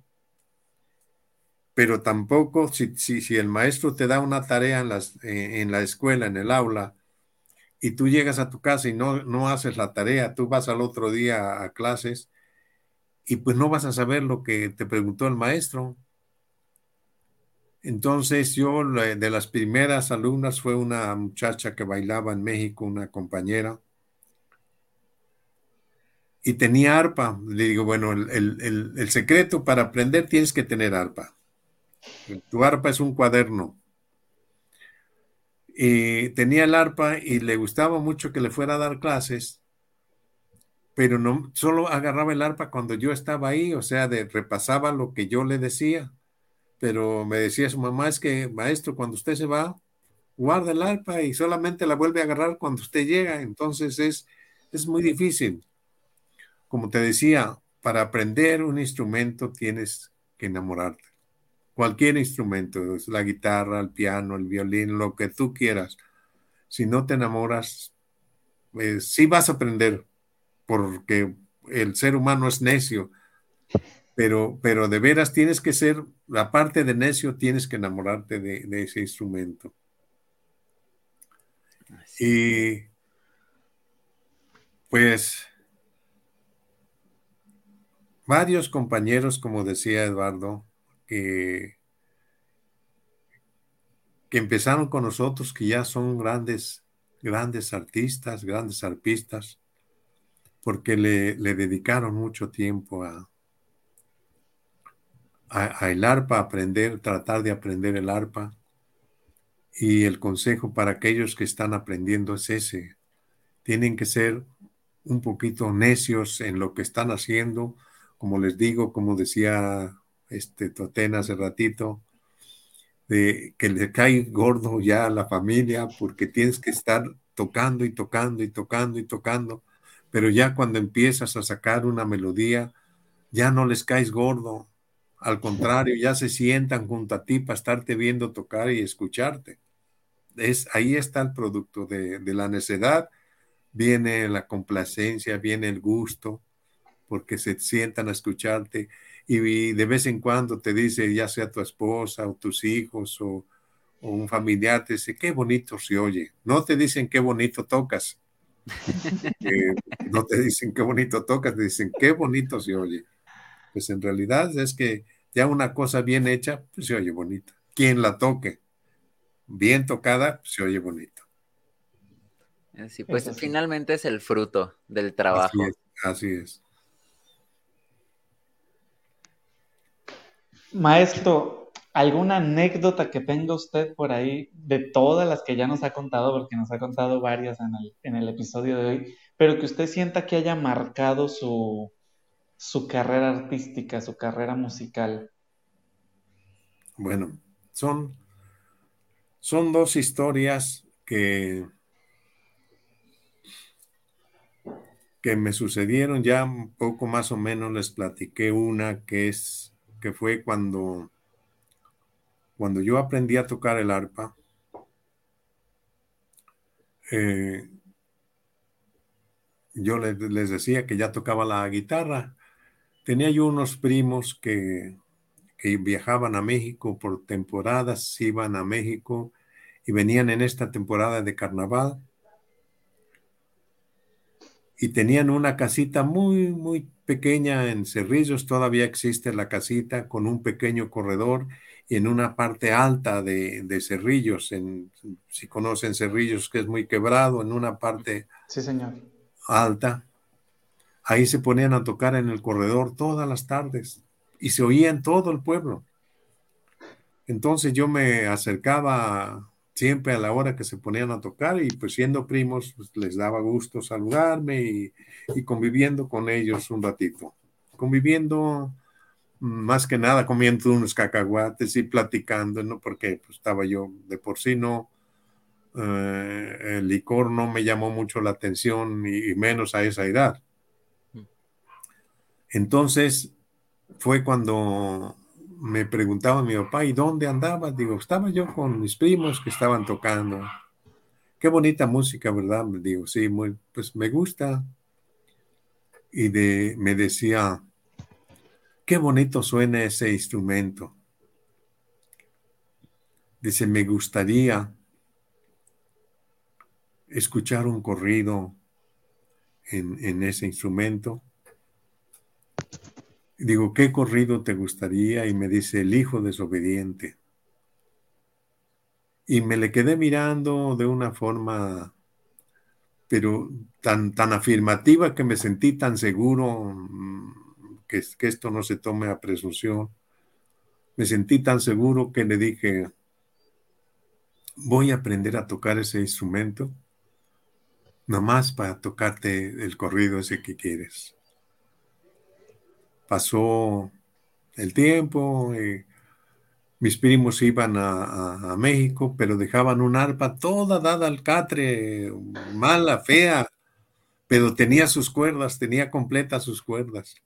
pero tampoco si, si, el maestro te da una tarea en, las, eh, en la escuela, en el aula, y tú llegas a tu casa y no, no haces la tarea, tú vas al otro día a, clases y pues no vas a saber lo que te preguntó el maestro. Entonces yo de las primeras alumnas fue una muchacha que bailaba en México, una compañera, y tenía arpa. Le digo, bueno, el, secreto para aprender tienes que tener arpa. Tu arpa es un cuaderno. Y tenía el arpa y le gustaba mucho que le fuera a dar clases, pero no solo agarraba el arpa cuando yo estaba ahí, o sea, de, repasaba lo que yo le decía. Pero me decía su mamá, es que maestro, cuando usted se va, guarda el arpa y solamente la vuelve a agarrar cuando usted llega. Entonces es, es muy difícil. Como te decía, para aprender un instrumento tienes que enamorarte cualquier instrumento, la guitarra, el piano, el violín, lo que tú quieras. Si no te enamoras, eh, sí vas a aprender, porque el ser humano es necio, pero, pero de veras tienes que ser, aparte de necio, tienes que enamorarte de, ese instrumento. Y pues varios compañeros, como decía Eduardo, que, empezaron con nosotros, que ya son grandes, grandes artistas, grandes arpistas, porque le, dedicaron mucho tiempo a, a, el arpa, aprender, tratar de aprender el arpa. Y el consejo para aquellos que están aprendiendo es ese. Tienen que ser un poquito necios en lo que están haciendo. Como les digo, como decía este Totena hace ratito, de que le cae gordo ya a la familia porque tienes que estar tocando y tocando y tocando y tocando, pero ya cuando empiezas a sacar una melodía, ya no les caes gordo, al contrario, ya se sientan junto a ti para estarte viendo tocar y escucharte. Es, ahí está el producto de, de la necedad, viene la complacencia, viene el gusto, porque se sientan a escucharte y de vez en cuando te dice, ya sea tu esposa o tus hijos o, un familiar, te dice, qué bonito se oye. No te dicen qué bonito tocas. Eh, no te dicen qué bonito tocas, te dicen qué bonito se oye. Pues en realidad es que ya una cosa bien hecha, pues se oye bonita. Quien la toque, bien tocada, pues se oye bonito. Sí, pues finalmente es el fruto del trabajo. así es. Maestro, ¿alguna anécdota que tenga usted por ahí de todas las que ya nos ha contado, porque nos ha contado varias en el, episodio de hoy, pero que usted sienta que haya marcado su, su carrera artística, su carrera musical? Bueno, son, son dos historias que, que me sucedieron ya un poco más o menos, les platiqué una que es que fue cuando, cuando yo aprendí a tocar el arpa. Eh, yo les, decía que ya tocaba la guitarra. Tenía yo unos primos que, que viajaban a México por temporadas, iban a México y venían en esta temporada de carnaval y tenían una casita muy, muy pequeña en Cerrillos, todavía existe la casita con un pequeño corredor y en una parte alta de, de Cerrillos, en, si conocen Cerrillos, que es muy quebrado, en una parte sí, señor. alta. Ahí se ponían a tocar en el corredor todas las tardes y se oía en todo el pueblo. Entonces yo me acercaba siempre a la hora que se ponían a tocar y pues siendo primos pues, les daba gusto saludarme y, conviviendo con ellos un ratito. Conviviendo más que nada comiendo unos cacahuates y platicando, ¿no? Porque pues, estaba yo de por sí no, eh, el licor no me llamó mucho la atención y menos a esa edad. Entonces fue cuando me preguntaba mi papá, ¿y dónde andaba? Digo, estaba yo con mis primos que estaban tocando. Qué bonita música, ¿verdad? Digo, sí, pues me gusta. Y me decía, qué bonito suena ese instrumento. Dice, me gustaría escuchar un corrido en ese instrumento Digo, ¿qué corrido te gustaría? Y me dice, el hijo desobediente. Y me le quedé mirando de una forma, pero tan, tan afirmativa que me sentí tan seguro mm, que, que esto no se tome a presunción. Me sentí tan seguro que le dije, voy a aprender a tocar ese instrumento, nomás para tocarte el corrido ese que quieres pasó el tiempo, eh, mis primos iban a, México, pero dejaban un arpa toda dada al catre, mala, fea, pero tenía sus cuerdas, tenía completas sus cuerdas.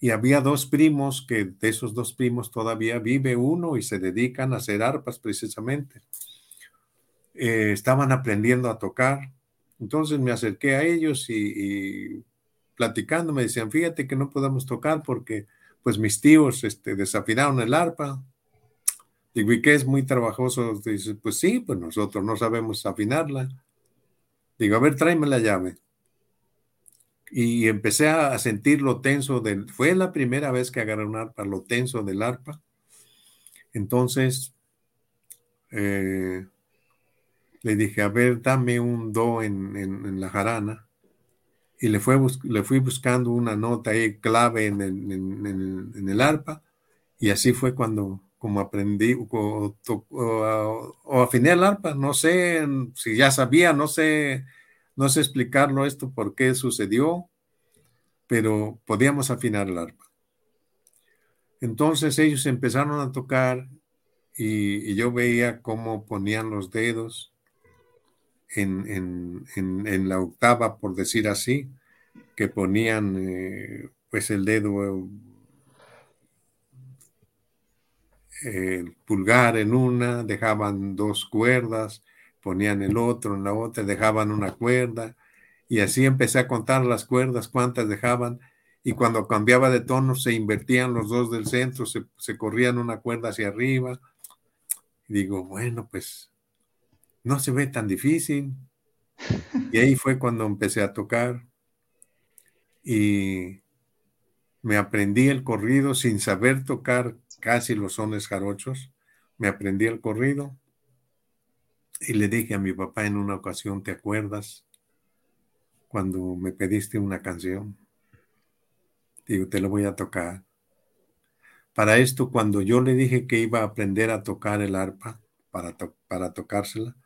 Y había dos primos que de esos dos primos todavía vive uno y se dedican a hacer arpas precisamente. Eh, estaban aprendiendo a tocar. Entonces me acerqué a ellos y platicando, me decían, fíjate que no podemos tocar porque pues mis tíos este, desafinaron el arpa. Digo, ¿y qué es muy trabajoso? Dice, pues sí, pues nosotros no sabemos afinarla. Digo, a ver, tráeme la llave. Y empecé a sentir lo tenso del, fue la primera vez que agarré un arpa, lo tenso del arpa. Entonces, eh, le dije, a ver, dame un do en la jarana y le, fui buscando una nota ahí clave en el, arpa y así fue cuando como aprendí o, o, afiné el arpa, no sé si ya sabía, no sé, no sé explicarlo esto por qué sucedió, pero podíamos afinar el arpa. Entonces ellos empezaron a tocar y yo veía cómo ponían los dedos en, la octava, por decir así, que ponían eh, pues el dedo, el pulgar en una, dejaban dos cuerdas, ponían el otro en la otra, dejaban una cuerda, y así empecé a contar las cuerdas, cuántas dejaban, y cuando cambiaba de tono se invertían los dos del centro, se, se corrían una cuerda hacia arriba. Digo, bueno, pues no se ve tan difícil. Y ahí fue cuando empecé a tocar y me aprendí el corrido sin saber tocar casi los sones jarochos. Me aprendí el corrido y le dije a mi papá en una ocasión, ¿te acuerdas cuando me pediste una canción? Digo, te lo voy a tocar. Para esto, cuando yo le dije que iba a aprender a tocar el arpa, para, para tocársela,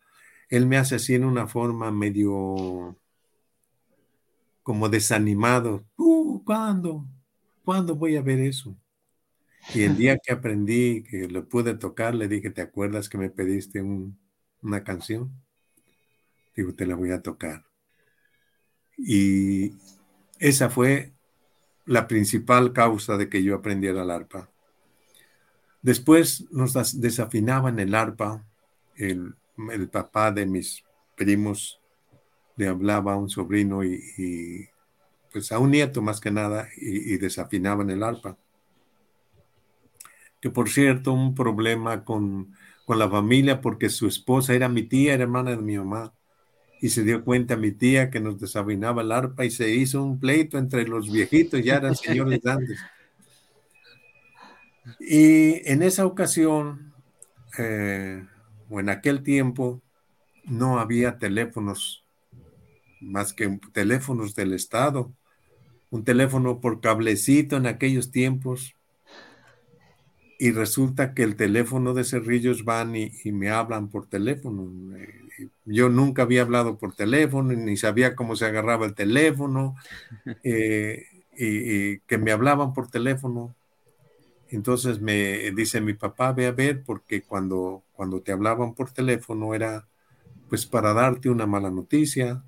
él me hace así en una forma medio como desanimado. Uh, ¿Cuándo? ¿Cuándo voy a ver eso? Y el día que aprendí, que lo pude tocar, le dije, ¿te acuerdas que me pediste una canción? Digo, te la voy a tocar. Y esa fue la principal causa de que yo aprendiera el arpa. Después nos desafinaban el arpa, el, el papá de mis primos le hablaba a un sobrino y, pues a un nieto más que nada y, desafinaban el arpa. Que por cierto, un problema con, con la familia porque su esposa era mi tía, era hermana de mi mamá y se dio cuenta mi tía que nos desafinaba el arpa y se hizo un pleito entre los viejitos, ya eran señores grandes. Y en esa ocasión, eh, o en aquel tiempo no había teléfonos más que teléfonos del Estado. un teléfono por cablecito en aquellos tiempos y resulta que el teléfono de Cerrillos van y, me hablan por teléfono. Eh, yo nunca había hablado por teléfono, ni sabía cómo se agarraba el teléfono, eh, y, que me hablaban por teléfono. Entonces me dice mi papá, ve a ver, porque cuando, cuando te hablaban por teléfono era pues para darte una mala noticia,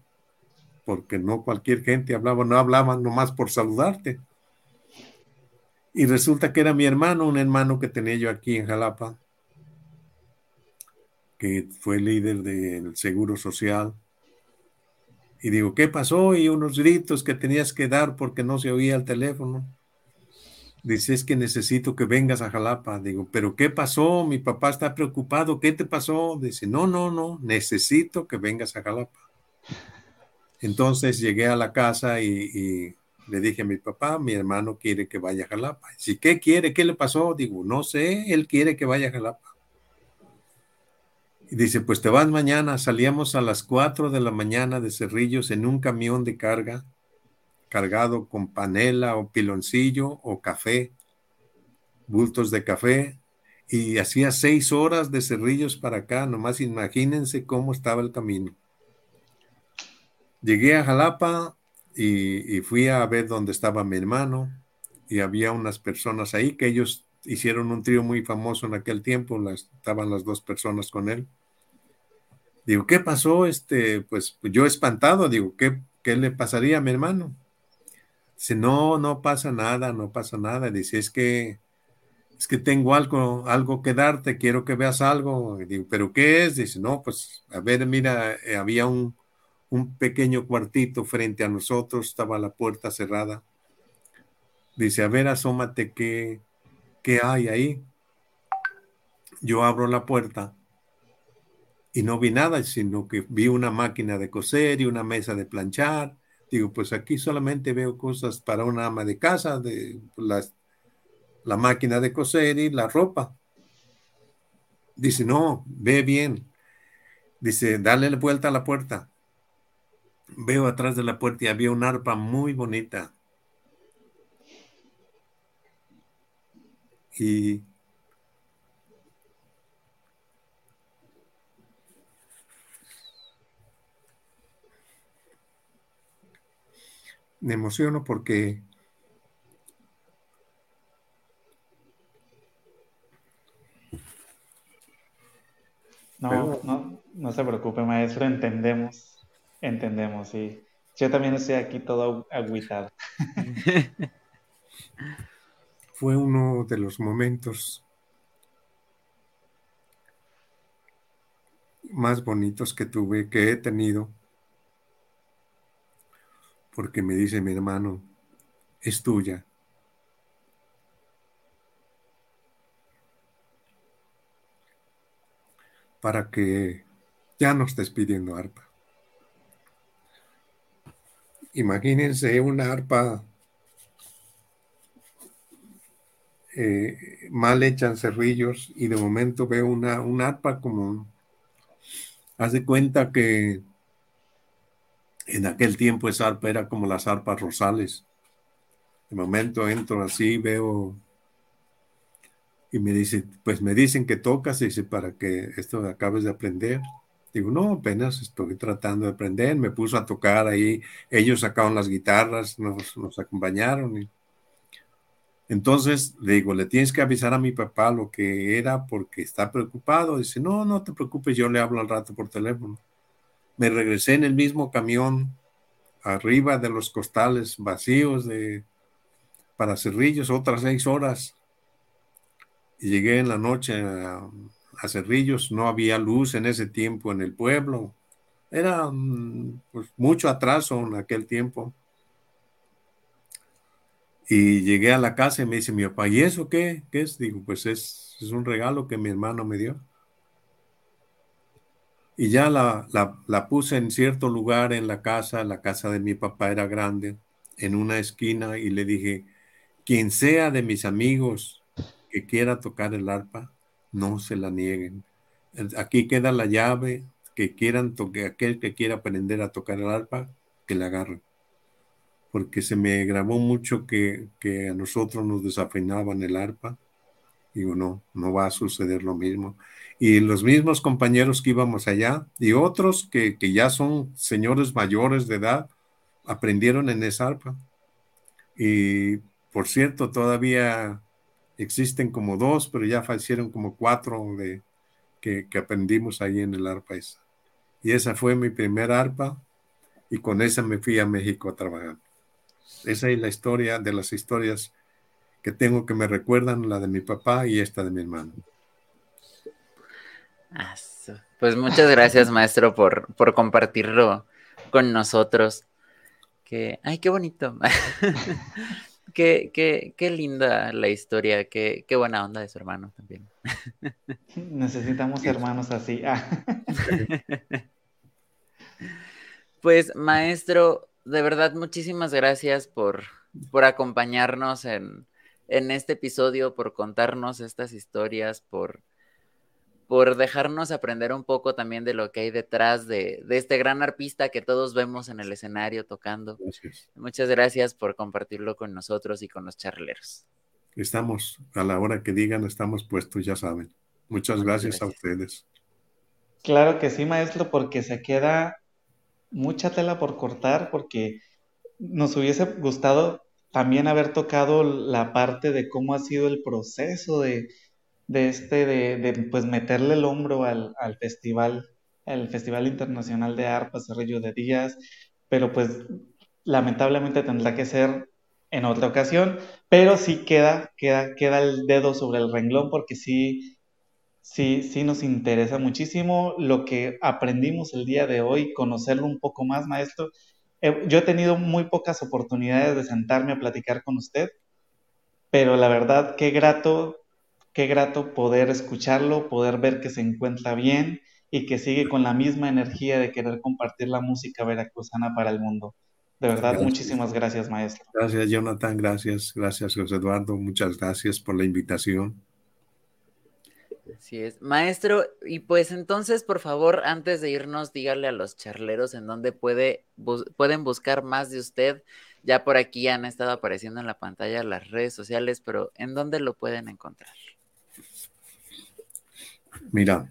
porque no cualquier gente hablaba, no hablaban nomás por saludarte. Y resulta que era mi hermano, un hermano que tenía yo aquí en Jalapa, que fue líder del Seguro Social. Y digo, ¿qué pasó? Y unos gritos que tenías que dar porque no se oía el teléfono. Dice, es que necesito que vengas a Jalapa. Digo, ¿pero qué pasó? Mi papá está preocupado. ¿Qué te pasó? Dice, no, no, no, necesito que vengas a Jalapa. Entonces llegué a la casa y, le dije a mi papá, mi hermano quiere que vaya a Jalapa. Si ¿qué quiere? ¿Qué le pasó? Digo, no sé, él quiere que vaya a Jalapa. Y dice, pues te vas mañana. Salíamos a las 4 de la mañana de Cerrillos en un camión de carga, cargado con panela o piloncillo o café, bultos de café. Y hacía seis horas de Cerrillos para acá. Nomás imagínense cómo estaba el camino. Llegué a Jalapa y, fui a ver dónde estaba mi hermano y había unas personas ahí que ellos hicieron un trío muy famoso en aquel tiempo, estaban las dos personas con él. Digo, ¿qué pasó? Este, pues yo espantado, digo, ¿qué, qué le pasaría a mi hermano? Dice, no, no pasa nada, no pasa nada. Dice, es que, es que tengo algo, algo que darte, quiero que veas algo. digo, ¿pero qué es? Dice, no, pues, a ver, mira, eh, había un, un pequeño cuartito frente a nosotros, estaba la puerta cerrada. Dice, a ver, asómate, ¿qué, qué hay ahí? Yo abro la puerta y no vi nada, sino que vi una máquina de coser y una mesa de planchar. Digo, pues aquí solamente veo cosas para una ama de casa, de la máquina de coser y la ropa. Dice, no, ve bien. Dice, dale vuelta a la puerta veo atrás de la puerta y había un arpa muy bonita. Y me emociono porque no, no, no se preocupe, maestro, entendemos. Entendemos, sí. Yo también estoy aquí todo agüitado. Fue uno de los momentos más bonitos que tuve, que he tenido, porque me dice mi hermano, es tuya. Para que ya no estés pidiendo arpa. Imagínense una arpa eh, mal hecha en cerrillos y de momento veo una, arpa como, hace cuenta que en aquel tiempo esa arpa era como las arpas rosales. De momento entro así, veo y me dice, pues me dicen que tocas, dice, para que esto acabes de aprender. Digo, no, apenas estoy tratando de aprender. Me puso a tocar ahí. Ellos sacaron las guitarras, nos, acompañaron. Y... Entonces le digo, le tienes que avisar a mi papá lo que era porque está preocupado. Dice, no, no te preocupes, yo le hablo al rato por teléfono. Me regresé en el mismo camión, arriba de los costales vacíos de para Cerrillos, otras seis horas. Y llegué en la noche a, Cerrillos, no había luz en ese tiempo en el pueblo. Era mm, pues, mucho atraso en aquel tiempo. Y llegué a la casa y me dice mi papá, ¿y eso qué? ¿Qué es? Digo, pues es, es un regalo que mi hermano me dio. Y ya la, la, puse en cierto lugar en la casa, la casa de mi papá era grande, en una esquina, y le dije, quien sea de mis amigos que quiera tocar el arpa, no se la nieguen. Aquí queda la llave, que quieran toque, aquel que quiera aprender a tocar el arpa, que la agarre. porque se me grabó mucho que, que a nosotros nos desafinaban el arpa. Digo, no, no va a suceder lo mismo. Y los mismos compañeros que íbamos allá y otros que, que ya son señores mayores de edad, aprendieron en esa arpa. Y por cierto, todavía existen como dos, pero ya fallecieron como cuatro de, que, que aprendimos ahí en el arpa esa. Y esa fue mi primera arpa y con esa me fui a México a trabajar. Esa es la historia de las historias que tengo que me recuerdan, la de mi papá y esta de mi hermano. Pues muchas gracias, maestro, por, por compartirlo con nosotros. Que, ay, qué bonito. qué, qué, qué, linda la historia, qué, qué, buena onda de su hermano también. Necesitamos hermanos así. pues, maestro, de verdad, muchísimas gracias por, por acompañarnos en, en este episodio, por contarnos estas historias, por por dejarnos aprender un poco también de lo que hay detrás de, este gran arpista que todos vemos en el escenario tocando. Muchas gracias por compartirlo con nosotros y con los charleros. Estamos, a la hora que digan, estamos puestos, ya saben. Muchas gracias, a ustedes. Claro que sí, maestro, porque se queda mucha tela por cortar, porque nos hubiese gustado también haber tocado la parte de cómo ha sido el proceso de, de este, de, de, pues meterle el hombro al, al festival, al Festival Internacional de Arpa Cerrillo de Díaz, pero pues lamentablemente tendrá que ser en otra ocasión, pero sí queda, queda, queda el dedo sobre el renglón porque sí, sí, sí nos interesa muchísimo lo que aprendimos el día de hoy, conocerlo un poco más, maestro. Yo he tenido muy pocas oportunidades de sentarme a platicar con usted, pero la verdad, qué grato qué grato poder escucharlo, poder ver que se encuentra bien y que sigue con la misma energía de querer compartir la música veracruzana para el mundo. De verdad, muchísimas gracias, maestro. Gracias, Jonathan. Gracias, gracias, José Eduardo. Muchas gracias por la invitación. Así es. Maestro, y pues entonces, por favor, antes de irnos, dígale a los charleros en dónde puede, pueden buscar más de usted. Ya por aquí han estado apareciendo en la pantalla las redes sociales, pero ¿en dónde lo pueden encontrar? Mira,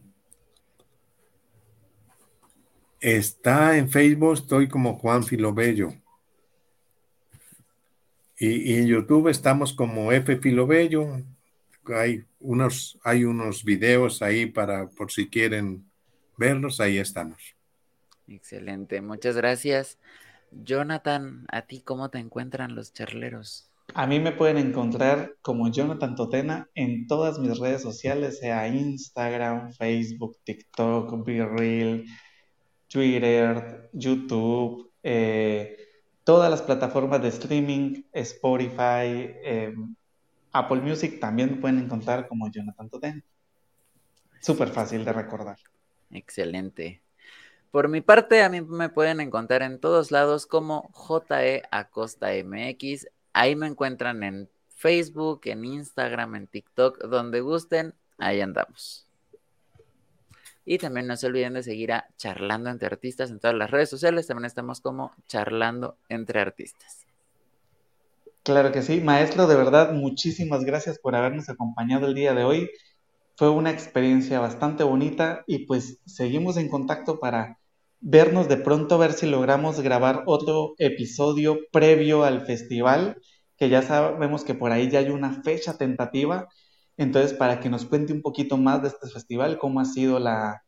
está en Facebook, estoy como Juan Filobello. Y, en YouTube estamos como F Filobello. Hay unos, hay unos videos ahí para, por si quieren verlos, ahí estamos. Excelente, muchas gracias. Jonathan, ¿a ti cómo te encuentran los charleros? A mí me pueden encontrar como Jonathan Totena en todas mis redes sociales, sea Instagram, Facebook, TikTok, BeReal, Twitter, YouTube, eh, todas las plataformas de streaming, Spotify, em, Apple Music, también pueden encontrar como Jonathan Totena. Súper fácil de recordar. Excelente. Por mi parte, a mí me pueden encontrar en todos lados como JE Acosta MX. Ahí me encuentran en Facebook, en Instagram, en TikTok, donde gusten, ahí andamos. Y también no se olviden de seguir a Charlando entre Artistas en todas las redes sociales. También estamos como Charlando entre Artistas. Claro que sí, maestro, de verdad, muchísimas gracias por habernos acompañado el día de hoy. Fue una experiencia bastante bonita y pues seguimos en contacto para vernos de pronto, ver si logramos grabar otro episodio previo al festival, que ya sabemos que por ahí ya hay una fecha tentativa. Entonces, para que nos cuente un poquito más de este festival, cómo ha sido la,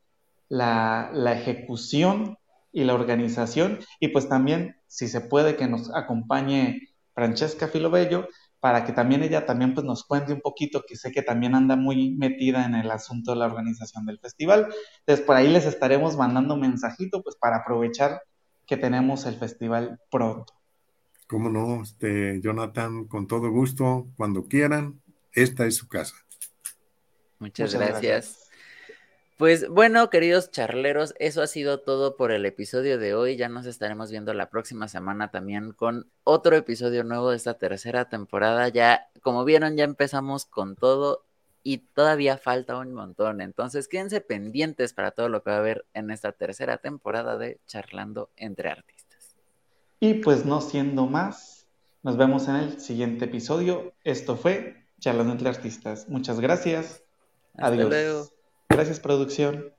la, la ejecución y la organización, y pues también, si se puede, que nos acompañe Francesca Filobello, para que también ella también pues nos cuente un poquito, que sé que también anda muy metida en el asunto de la organización del festival. Entonces por ahí les estaremos mandando mensajito pues para aprovechar que tenemos el festival pronto. Cómo no, este, Jonathan, con todo gusto, cuando quieran, esta es su casa. Muchas, gracias. Pues bueno, queridos charleros, eso ha sido todo por el episodio de hoy. Ya nos estaremos viendo la próxima semana también con otro episodio nuevo de esta tercera temporada. Ya, como vieron, ya empezamos con todo y todavía falta un montón. Entonces, quédense pendientes para todo lo que va a haber en esta tercera temporada de Charlando entre Artistas. Y pues no siendo más, nos vemos en el siguiente episodio. Esto fue Charlando entre Artistas. Muchas gracias. Hasta Adiós. luego. Gracias, producción.